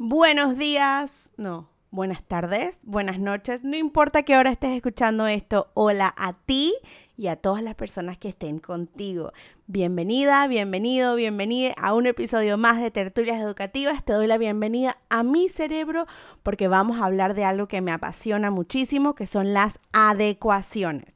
Buenos días, no, buenas tardes, buenas noches, no importa qué hora estés escuchando esto, hola a ti y a todas las personas que estén contigo. Bienvenida, bienvenido, bienvenida a un episodio más de Tertulias Educativas. Te doy la bienvenida a mi cerebro porque vamos a hablar de algo que me apasiona muchísimo, que son las adecuaciones.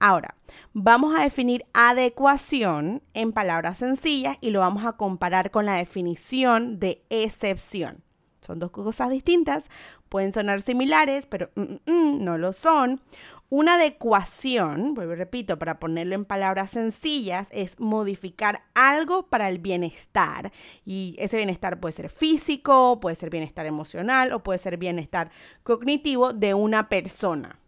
Ahora, vamos a definir adecuación en palabras sencillas y lo vamos a comparar con la definición de excepción. Son dos cosas distintas, pueden sonar similares, pero mm, mm, mm, no lo son. Una adecuación, vuelvo y repito, para ponerlo en palabras sencillas, es modificar algo para el bienestar. Y ese bienestar puede ser físico, puede ser bienestar emocional o puede ser bienestar cognitivo de una persona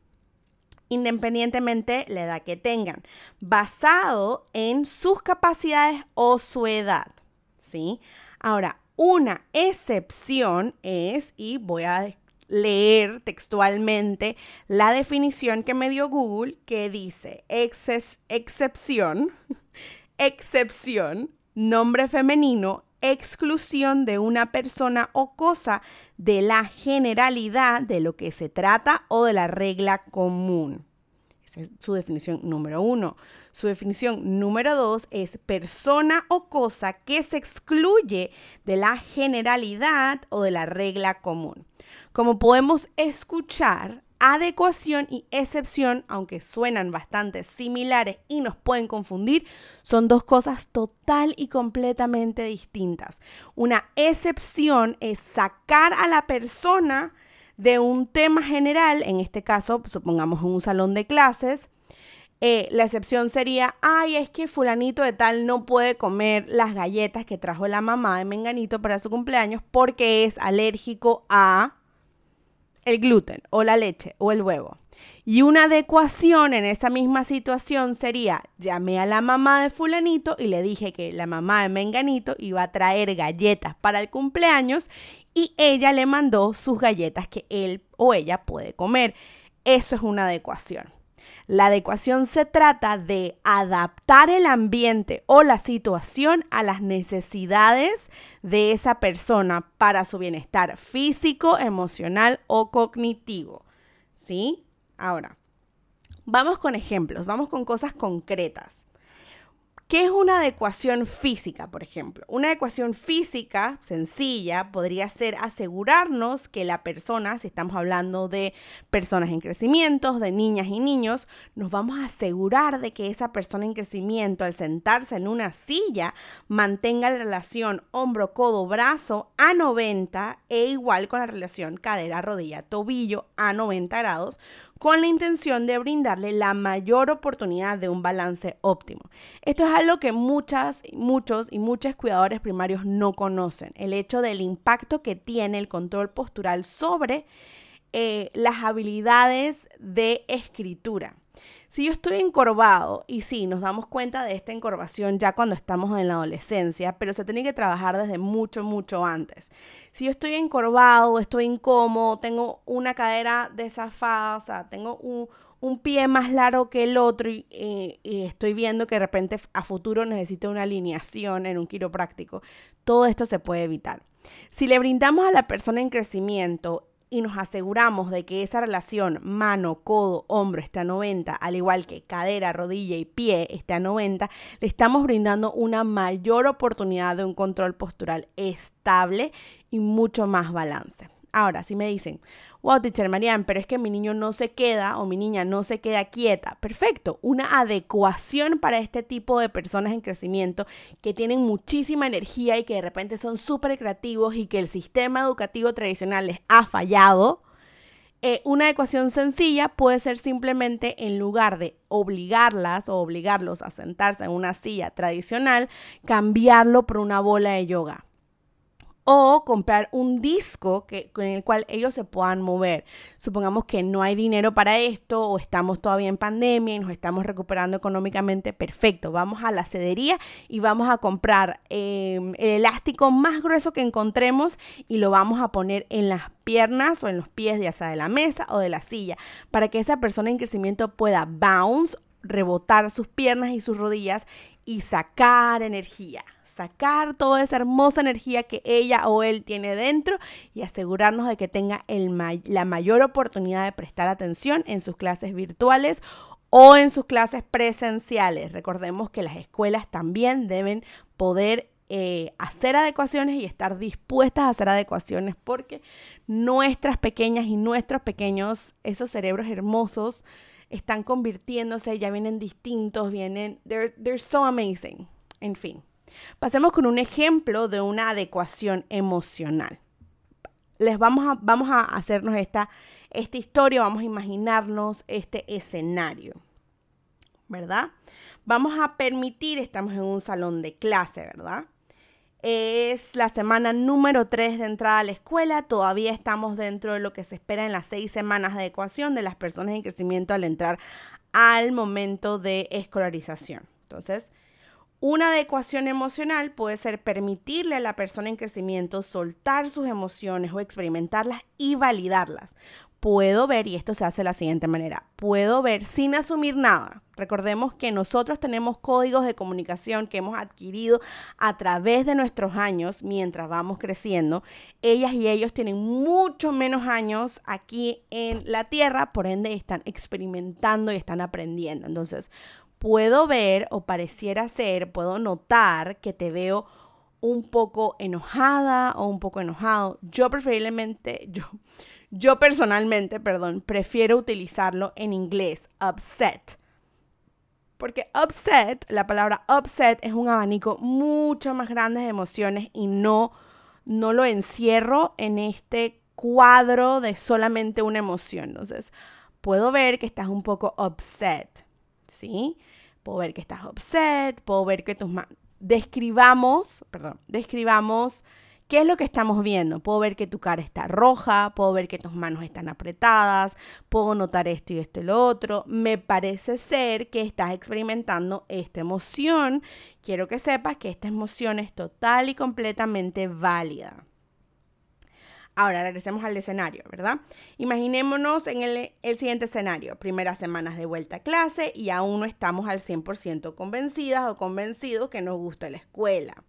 independientemente la edad que tengan, basado en sus capacidades o su edad, ¿sí? Ahora, una excepción es, y voy a leer textualmente la definición que me dio Google, que dice excepción, excepción, nombre femenino, exclusión de una persona o cosa de la generalidad de lo que se trata o de la regla común. Esa es su definición número uno. Su definición número dos es persona o cosa que se excluye de la generalidad o de la regla común. Como podemos escuchar, adecuación y excepción, aunque suenan bastante similares y nos pueden confundir, son dos cosas total y completamente distintas. Una excepción es sacar a la persona de un tema general, en este caso, supongamos un salón de clases, eh, la excepción sería, ay, es que fulanito de tal no puede comer las galletas que trajo la mamá de Menganito para su cumpleaños porque es alérgico a el gluten o la leche o el huevo. Y una adecuación en esa misma situación sería, llamé a la mamá de fulanito y le dije que la mamá de Menganito iba a traer galletas para el cumpleaños y ella le mandó sus galletas que él o ella puede comer. Eso es una adecuación. La adecuación se trata de adaptar el ambiente o la situación a las necesidades de esa persona para su bienestar físico, emocional o cognitivo. ¿Sí? Ahora, vamos con ejemplos, vamos con cosas concretas. ¿Qué es una adecuación física, por ejemplo? Una adecuación física sencilla podría ser asegurarnos que la persona, si estamos hablando de personas en crecimiento, de niñas y niños, nos vamos a asegurar de que esa persona en crecimiento, al sentarse en una silla, mantenga la relación hombro, codo, brazo a 90 e igual con la relación cadera, rodilla, tobillo a 90 grados con la intención de brindarle la mayor oportunidad de un balance óptimo. Esto es algo que muchas, muchos y muchos cuidadores primarios no conocen, el hecho del impacto que tiene el control postural sobre eh, las habilidades de escritura. Si yo estoy encorvado, y sí, nos damos cuenta de esta encorvación ya cuando estamos en la adolescencia, pero se tiene que trabajar desde mucho, mucho antes. Si yo estoy encorvado, estoy incómodo, tengo una cadera desafada, o sea, tengo un, pie más largo que el otro y, y, estoy viendo que de repente a futuro necesito una alineación en un quiropráctico, todo esto se puede evitar. Si le brindamos a la persona en crecimiento y nos aseguramos de que esa relación mano, codo, hombro esté a 90, al igual que cadera, rodilla y pie esté a 90, le estamos brindando una mayor oportunidad de un control postural estable y mucho más balance. Ahora, si me dicen, wow, teacher Marian, pero es que mi niño no se queda o mi niña no se queda quieta. Perfecto, una adecuación para este tipo de personas en crecimiento que tienen muchísima energía y que de repente son súper creativos y que el sistema educativo tradicional les ha fallado. Eh, una adecuación sencilla puede ser simplemente en lugar de obligarlas o obligarlos a sentarse en una silla tradicional, cambiarlo por una bola de yoga o comprar un disco que, con el cual ellos se puedan mover. Supongamos que no hay dinero para esto o estamos todavía en pandemia y nos estamos recuperando económicamente, perfecto, vamos a la cedería y vamos a comprar em, el elástico más grueso que encontremos y lo vamos a poner en las piernas o en los pies ya sea de la mesa o de la silla para que esa persona en crecimiento pueda bounce, rebotar sus piernas y sus rodillas y sacar energía sacar toda esa hermosa energía que ella o él tiene dentro y asegurarnos de que tenga la mayor oportunidad de prestar atención en sus clases virtuales o en sus clases presenciales. Recordemos que las escuelas también deben poder eh, hacer adecuaciones y estar dispuestas a hacer adecuaciones porque nuestras pequeñas y nuestros pequeños, esos cerebros hermosos, están convirtiéndose, ya vienen distintos, vienen, they're, they're so amazing. En fin, pasemos con un ejemplo de una adecuación emocional. Les vamos a, vamos a hacernos esta, esta historia, vamos a imaginarnos este escenario, ¿verdad? Vamos a permitir, estamos en un salón de clase, ¿verdad? Es la semana número 3 de entrada a la escuela. Todavía estamos dentro de lo que se espera en las seis semanas de adecuación de las personas en crecimiento al entrar al momento de escolarización. Entonces, una adecuación emocional puede ser permitirle a la persona en crecimiento soltar sus emociones o experimentarlas y validarlas puedo ver, y esto se hace de la siguiente manera, puedo ver sin asumir nada. Recordemos que nosotros tenemos códigos de comunicación que hemos adquirido a través de nuestros años mientras vamos creciendo. Ellas y ellos tienen mucho menos años aquí en la Tierra, por ende están experimentando y están aprendiendo. Entonces, puedo ver o pareciera ser, puedo notar que te veo un poco enojada o un poco enojado. Yo preferiblemente, yo, yo personalmente, perdón, prefiero utilizarlo en inglés, upset. Porque upset, la palabra upset es un abanico mucho más grande de emociones y no, no lo encierro en este cuadro de solamente una emoción. Entonces, puedo ver que estás un poco upset, ¿sí? Puedo ver que estás upset, puedo ver que tus manos... Describamos, perdón, describamos ¿Qué es lo que estamos viendo? Puedo ver que tu cara está roja, puedo ver que tus manos están apretadas, puedo notar esto y esto y lo otro. Me parece ser que estás experimentando esta emoción. Quiero que sepas que esta emoción es total y completamente válida. Ahora regresemos al escenario, ¿verdad? Imaginémonos en el, el, siguiente escenario, primeras semanas de vuelta a clase y aún no estamos al 100% convencidas o convencidos que nos gusta la escuela.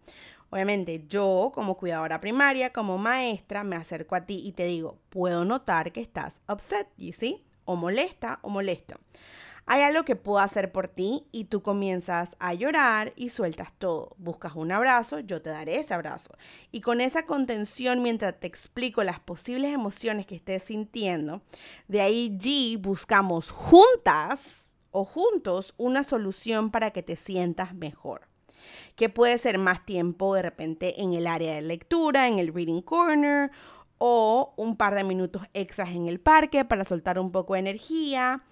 Obviamente yo como cuidadora primaria, como maestra, me acerco a ti y te digo, puedo notar que estás upset, ¿y sí? O molesta o molesto. Hay algo que puedo hacer por ti y tú comienzas a llorar y sueltas todo. Buscas un abrazo, yo te daré ese abrazo. Y con esa contención mientras te explico las posibles emociones que estés sintiendo, de ahí buscamos juntas o juntos una solución para que te sientas mejor que puede ser más tiempo de repente en el área de lectura, en el reading corner o un par de minutos extras en el parque para soltar un poco de energía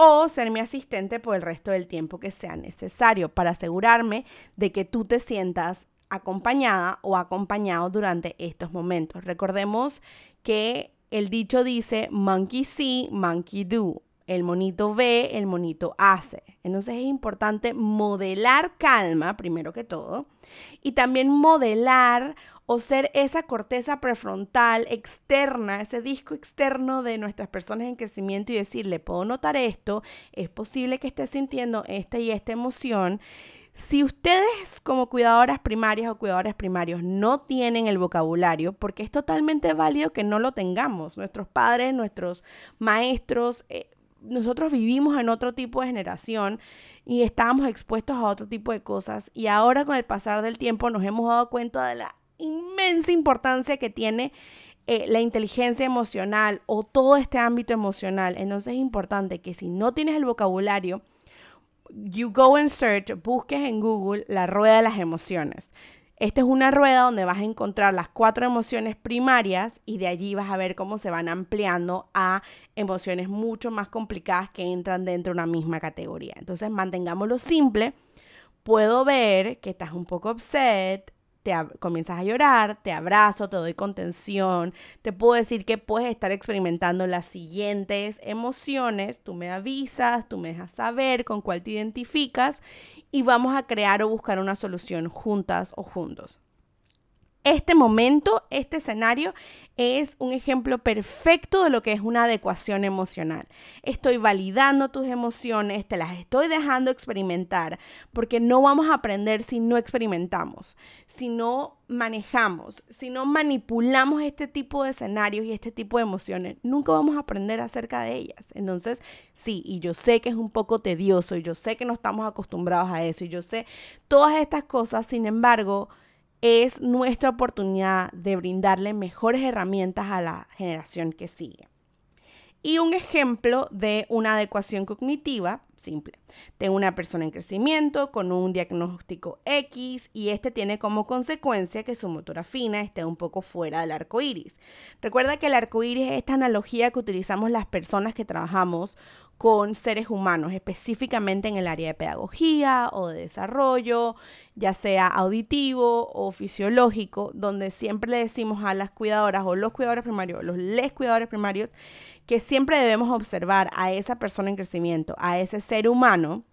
o ser mi asistente por el resto del tiempo que sea necesario para asegurarme de que tú te sientas acompañada o acompañado durante estos momentos. Recordemos que el dicho dice monkey see, monkey do el monito ve, el monito hace. Entonces es importante modelar calma, primero que todo, y también modelar o ser esa corteza prefrontal externa, ese disco externo de nuestras personas en crecimiento y decirle, puedo notar esto, es posible que estés sintiendo esta y esta emoción. Si ustedes como cuidadoras primarias o cuidadores primarios no tienen el vocabulario, porque es totalmente válido que no lo tengamos, nuestros padres, nuestros maestros, eh, nosotros vivimos en otro tipo de generación y estábamos expuestos a otro tipo de cosas y ahora con el pasar del tiempo nos hemos dado cuenta de la inmensa importancia que tiene eh, la inteligencia emocional o todo este ámbito emocional. Entonces es importante que si no tienes el vocabulario, you go and search, busques en Google la rueda de las emociones. Esta es una rueda donde vas a encontrar las cuatro emociones primarias y de allí vas a ver cómo se van ampliando a emociones mucho más complicadas que entran dentro de una misma categoría. Entonces, mantengámoslo simple. Puedo ver que estás un poco upset, te comienzas a llorar, te abrazo, te doy contención, te puedo decir que puedes estar experimentando las siguientes emociones, tú me avisas, tú me dejas saber con cuál te identificas y vamos a crear o buscar una solución juntas o juntos. Este momento, este escenario es un ejemplo perfecto de lo que es una adecuación emocional. Estoy validando tus emociones, te las estoy dejando experimentar, porque no vamos a aprender si no experimentamos, si no manejamos, si no manipulamos este tipo de escenarios y este tipo de emociones, nunca vamos a aprender acerca de ellas. Entonces, sí, y yo sé que es un poco tedioso, y yo sé que no estamos acostumbrados a eso, y yo sé todas estas cosas, sin embargo, es nuestra oportunidad de brindarle mejores herramientas a la generación que sigue. Y un ejemplo de una adecuación cognitiva simple. Tengo una persona en crecimiento con un diagnóstico X y este tiene como consecuencia que su motora fina esté un poco fuera del arco iris. Recuerda que el arco iris es esta analogía que utilizamos las personas que trabajamos con seres humanos, específicamente en el área de pedagogía o de desarrollo, ya sea auditivo o fisiológico, donde siempre le decimos a las cuidadoras o los cuidadores primarios, los les cuidadores primarios, que siempre debemos observar a esa persona en crecimiento, a ese ser humano,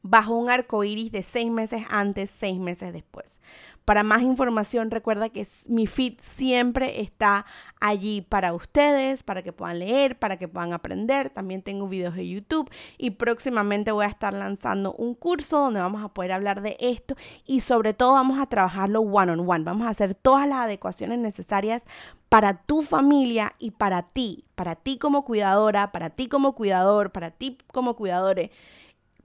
bajo un arco iris de seis meses antes, seis meses después. Para más información, recuerda que mi feed siempre está allí para ustedes, para que puedan leer, para que puedan aprender. También tengo videos de YouTube y próximamente voy a estar lanzando un curso donde vamos a poder hablar de esto y sobre todo vamos a trabajarlo one on one. Vamos a hacer todas las adecuaciones necesarias para tu familia y para ti, para ti como cuidadora, para ti como cuidador, para ti como cuidadores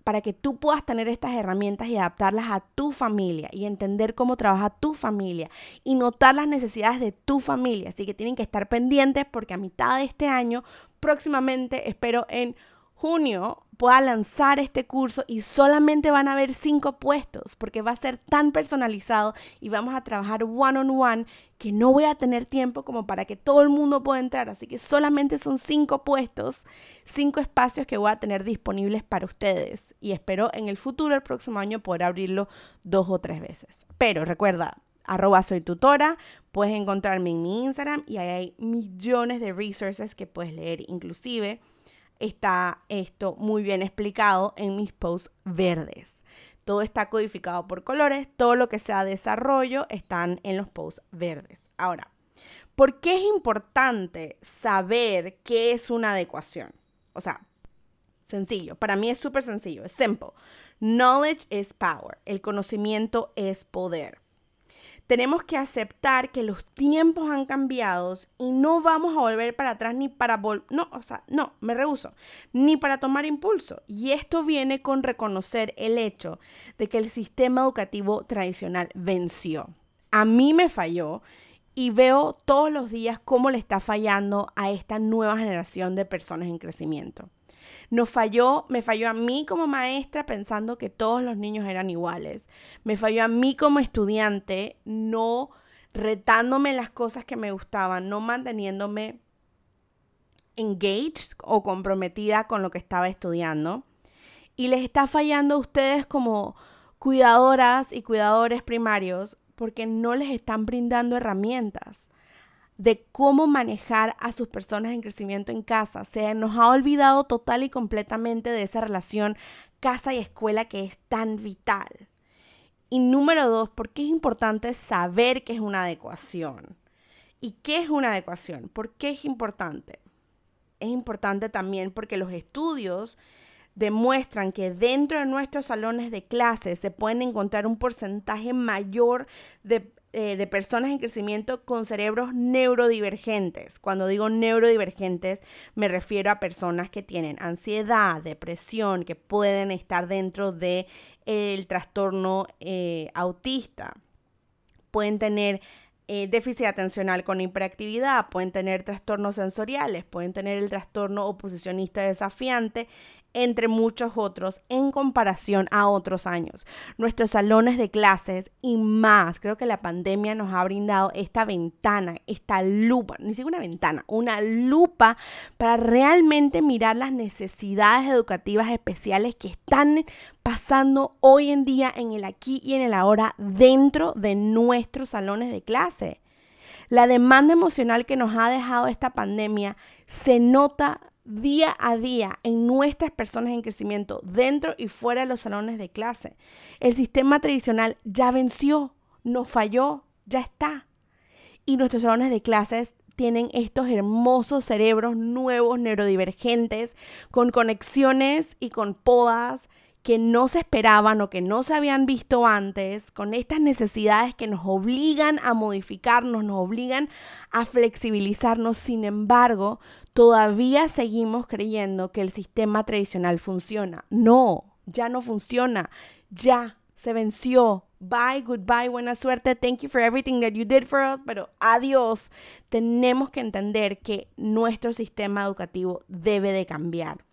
para que tú puedas tener estas herramientas y adaptarlas a tu familia y entender cómo trabaja tu familia y notar las necesidades de tu familia. Así que tienen que estar pendientes porque a mitad de este año, próximamente, espero en junio, pueda lanzar este curso y solamente van a haber cinco puestos porque va a ser tan personalizado y vamos a trabajar one on one que no voy a tener tiempo como para que todo el mundo pueda entrar. Así que solamente son cinco puestos, cinco espacios que voy a tener disponibles para ustedes y espero en el futuro, el próximo año, poder abrirlo dos o tres veces. Pero recuerda, arroba soy tutora, puedes encontrarme en mi Instagram y ahí hay millones de resources que puedes leer inclusive está esto muy bien explicado en mis posts verdes. Todo está codificado por colores, todo lo que sea desarrollo están en los posts verdes. Ahora, ¿por qué es importante saber qué es una adecuación? O sea, sencillo, para mí es súper sencillo, es simple. Knowledge is power, el conocimiento es poder tenemos que aceptar que los tiempos han cambiado y no vamos a volver para atrás ni para vol no, o sea, no, me rehuso, ni para tomar impulso. Y esto viene con reconocer el hecho de que el sistema educativo tradicional venció. A mí me falló y veo todos los días cómo le está fallando a esta nueva generación de personas en crecimiento. Nos falló, me falló a mí como maestra pensando que todos los niños eran iguales. Me falló a mí como estudiante no retándome las cosas que me gustaban, no manteniéndome engaged o comprometida con lo que estaba estudiando. Y les está fallando a ustedes como cuidadoras y cuidadores primarios porque no les están brindando herramientas de cómo manejar a sus personas en crecimiento en casa. Se nos ha olvidado total y completamente de esa relación casa y escuela que es tan vital. Y número dos, ¿por qué es importante saber qué es una adecuación? ¿Y qué es una adecuación? ¿Por qué es importante? Es importante también porque los estudios demuestran que dentro de nuestros salones de clases se pueden encontrar un porcentaje mayor de eh, de personas en crecimiento con cerebros neurodivergentes. Cuando digo neurodivergentes, me refiero a personas que tienen ansiedad, depresión, que pueden estar dentro del el trastorno eh, autista. Pueden tener eh, déficit atencional con hiperactividad, pueden tener trastornos sensoriales, pueden tener el trastorno oposicionista desafiante, entre muchos otros en comparación a otros años. Nuestros salones de clases y más, creo que la pandemia nos ha brindado esta ventana, esta lupa, ni siquiera una ventana, una lupa para realmente mirar las necesidades educativas especiales que están pasando hoy en día en el aquí y en el ahora dentro de nuestros salones de clase. La demanda emocional que nos ha dejado esta pandemia se nota día a día en nuestras personas en crecimiento, dentro y fuera de los salones de clase. El sistema tradicional ya venció, nos falló, ya está. Y nuestros salones de clases tienen estos hermosos cerebros nuevos, neurodivergentes, con conexiones y con podas que no se esperaban o que no se habían visto antes, con estas necesidades que nos obligan a modificarnos, nos obligan a flexibilizarnos. Sin embargo, todavía seguimos creyendo que el sistema tradicional funciona. No, ya no funciona, ya se venció. Bye, goodbye, buena suerte. Thank you for everything that you did for us. Pero adiós. Tenemos que entender que nuestro sistema educativo debe de cambiar.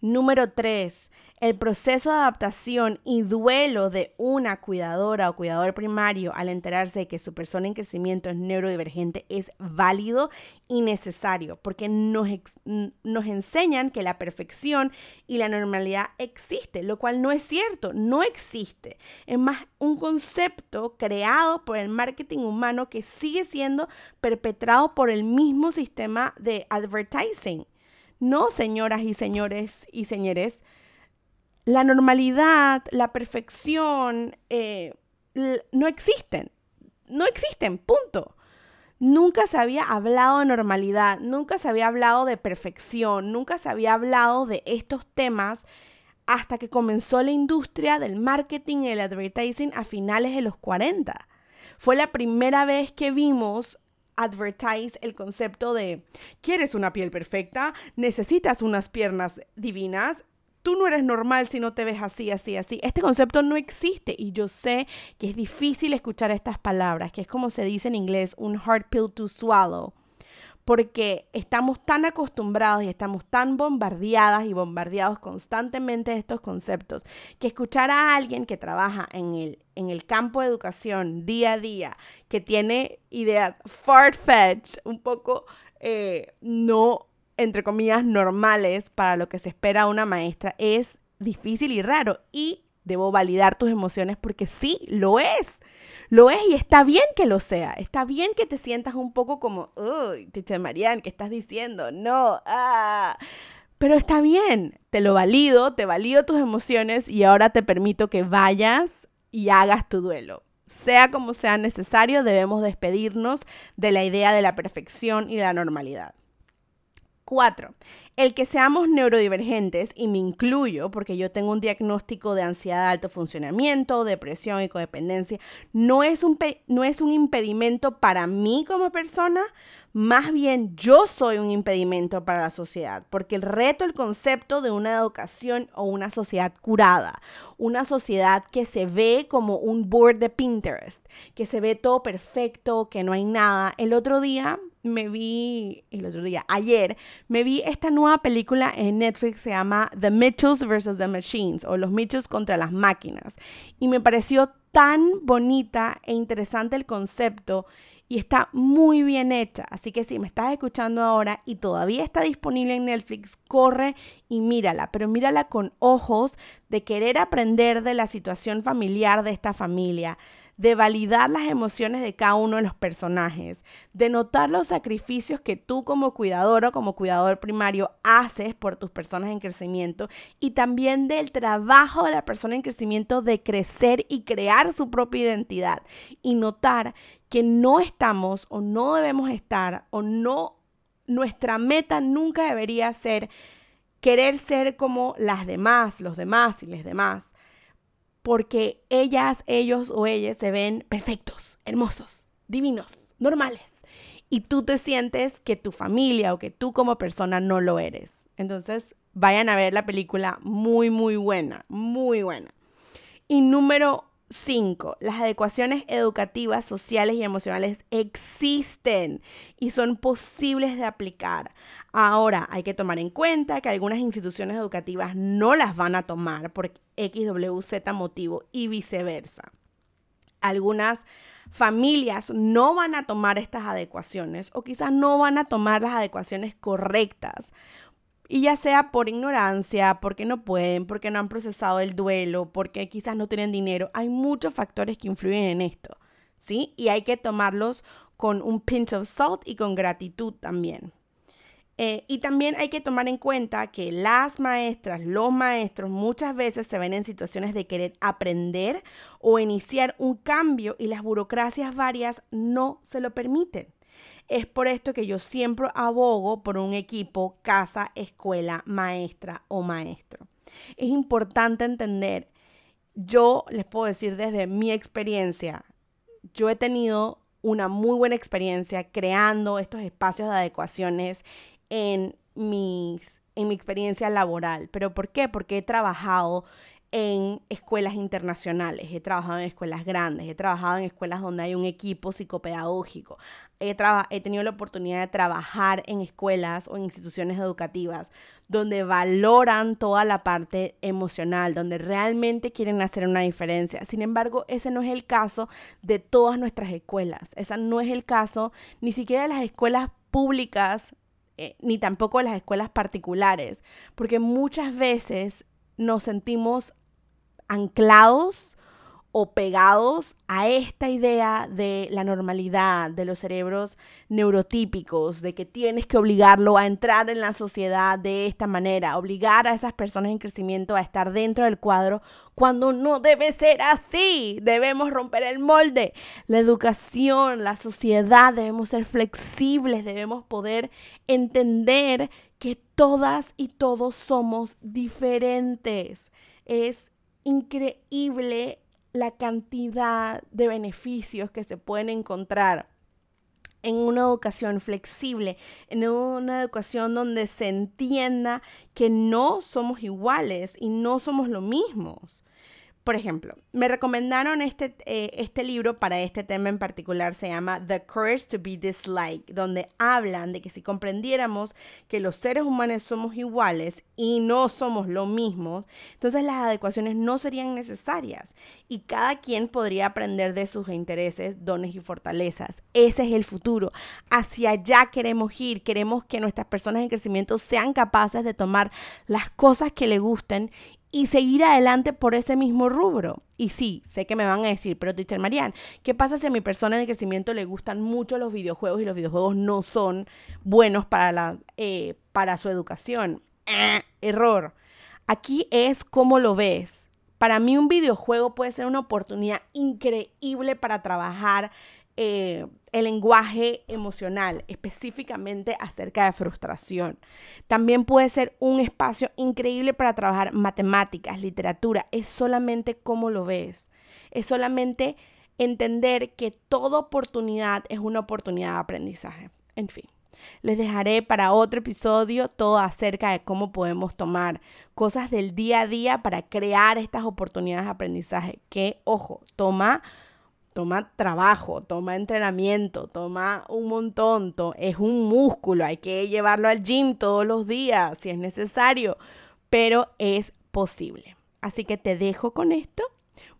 Número tres, el proceso de adaptación y duelo de una cuidadora o cuidador primario al enterarse de que su persona en crecimiento es neurodivergente es válido y necesario porque nos, nos enseñan que la perfección y la normalidad existe, lo cual no es cierto, no existe. Es más un concepto creado por el marketing humano que sigue siendo perpetrado por el mismo sistema de advertising. No, señoras y señores y señores, la normalidad, la perfección, eh, no existen. No existen, punto. Nunca se había hablado de normalidad, nunca se había hablado de perfección, nunca se había hablado de estos temas hasta que comenzó la industria del marketing y el advertising a finales de los 40. Fue la primera vez que vimos advertise el concepto de ¿quieres una piel perfecta? ¿Necesitas unas piernas divinas? Tú no eres normal si no te ves así, así, así. Este concepto no existe y yo sé que es difícil escuchar estas palabras, que es como se dice en inglés, un hard pill to swallow, porque estamos tan acostumbrados y estamos tan bombardeadas y bombardeados constantemente de estos conceptos, que escuchar a alguien que trabaja en el, en el campo de educación día a día, que tiene ideas far-fetched, un poco eh, no entre comillas, normales para lo que se espera una maestra es difícil y raro. Y debo validar tus emociones porque sí, lo es. Lo es y está bien que lo sea. Está bien que te sientas un poco como, uy, Ticha Marian, ¿qué estás diciendo? No, ah. Pero está bien, te lo valido, te valido tus emociones y ahora te permito que vayas y hagas tu duelo. Sea como sea necesario, debemos despedirnos de la idea de la perfección y de la normalidad. Cuatro, el que seamos neurodivergentes, y me incluyo porque yo tengo un diagnóstico de ansiedad de alto funcionamiento, depresión y codependencia, no es un, no es un impedimento para mí como persona, más bien yo soy un impedimento para la sociedad, porque el reto, el concepto de una educación o una sociedad curada, una sociedad que se ve como un board de Pinterest, que se ve todo perfecto, que no hay nada. El otro día me vi, el otro día, ayer, me vi esta nueva película en Netflix, se llama The Mitchells vs. The Machines, o Los Mitchells contra las máquinas. Y me pareció tan bonita e interesante el concepto y está muy bien hecha. Así que si me estás escuchando ahora y todavía está disponible en Netflix, corre y mírala, pero mírala con ojos de querer aprender de la situación familiar de esta familia, de validar las emociones de cada uno de los personajes, de notar los sacrificios que tú como cuidador o como cuidador primario haces por tus personas en crecimiento y también del trabajo de la persona en crecimiento de crecer y crear su propia identidad y notar que no estamos o no debemos estar o no, nuestra meta nunca debería ser querer ser como las demás, los demás y les demás, porque ellas, ellos o ellas se ven perfectos, hermosos, divinos, normales. Y tú te sientes que tu familia o que tú como persona no lo eres. Entonces, vayan a ver la película muy, muy buena, muy buena. Y número 5. Las adecuaciones educativas, sociales y emocionales existen y son posibles de aplicar. Ahora, hay que tomar en cuenta que algunas instituciones educativas no las van a tomar por XWZ motivo y viceversa. Algunas familias no van a tomar estas adecuaciones o quizás no van a tomar las adecuaciones correctas. Y ya sea por ignorancia, porque no pueden, porque no han procesado el duelo, porque quizás no tienen dinero, hay muchos factores que influyen en esto, ¿sí? Y hay que tomarlos con un pinch of salt y con gratitud también. Eh, y también hay que tomar en cuenta que las maestras, los maestros muchas veces se ven en situaciones de querer aprender o iniciar un cambio y las burocracias varias no se lo permiten. Es por esto que yo siempre abogo por un equipo casa, escuela, maestra o maestro. Es importante entender, yo les puedo decir desde mi experiencia, yo he tenido una muy buena experiencia creando estos espacios de adecuaciones en, mis, en mi experiencia laboral. ¿Pero por qué? Porque he trabajado en escuelas internacionales, he trabajado en escuelas grandes, he trabajado en escuelas donde hay un equipo psicopedagógico, he, he, tenido la oportunidad de trabajar en escuelas o en instituciones educativas donde valoran toda la parte emocional, donde realmente quieren hacer una diferencia. Sin embargo, ese no es el caso de todas nuestras escuelas, ese no es el caso ni siquiera de las escuelas públicas eh, ni tampoco las escuelas particulares, porque muchas veces nos sentimos anclados o pegados a esta idea de la normalidad, de los cerebros neurotípicos, de que tienes que obligarlo a entrar en la sociedad de esta manera, obligar a esas personas en crecimiento a estar dentro del cuadro, cuando no debe ser así. Debemos romper el molde. La educación, la sociedad, debemos ser flexibles, debemos poder entender que todas y todos somos diferentes. Es increíble la cantidad de beneficios que se pueden encontrar en una educación flexible, en una educación donde se entienda que no somos iguales y no somos lo mismos. Por ejemplo, me recomendaron este, eh, este libro para este tema en particular, se llama The Courage to be Disliked, donde hablan de que si comprendiéramos que los seres humanos somos iguales y no somos lo mismo, entonces las adecuaciones no serían necesarias y cada quien podría aprender de sus intereses, dones y fortalezas. Ese es el futuro. Hacia allá queremos ir, queremos que nuestras personas en crecimiento sean capaces de tomar las cosas que le gusten y seguir adelante por ese mismo rubro. Y sí, sé que me van a decir, pero teacher Marian, ¿qué pasa si a mi persona de crecimiento le gustan mucho los videojuegos y los videojuegos no son buenos para, la, eh, para su educación? Eh, error. Aquí es cómo lo ves. Para mí un videojuego puede ser una oportunidad increíble para trabajar eh, el lenguaje emocional, específicamente acerca de frustración. También puede ser un espacio increíble para trabajar matemáticas, literatura. Es solamente cómo lo ves. Es solamente entender que toda oportunidad es una oportunidad de aprendizaje. En fin. Les dejaré para otro episodio todo acerca de cómo podemos tomar cosas del día a día para crear estas oportunidades de aprendizaje. Que, ojo, toma toma trabajo, toma entrenamiento, toma un montón, es un músculo, hay que llevarlo al gym todos los días si es necesario, pero es posible. Así que te dejo con esto.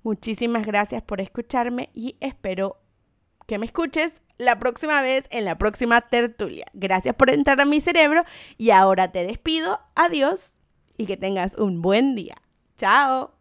Muchísimas gracias por escucharme y espero que me escuches la próxima vez en la próxima tertulia. Gracias por entrar a mi cerebro y ahora te despido. Adiós y que tengas un buen día. Chao.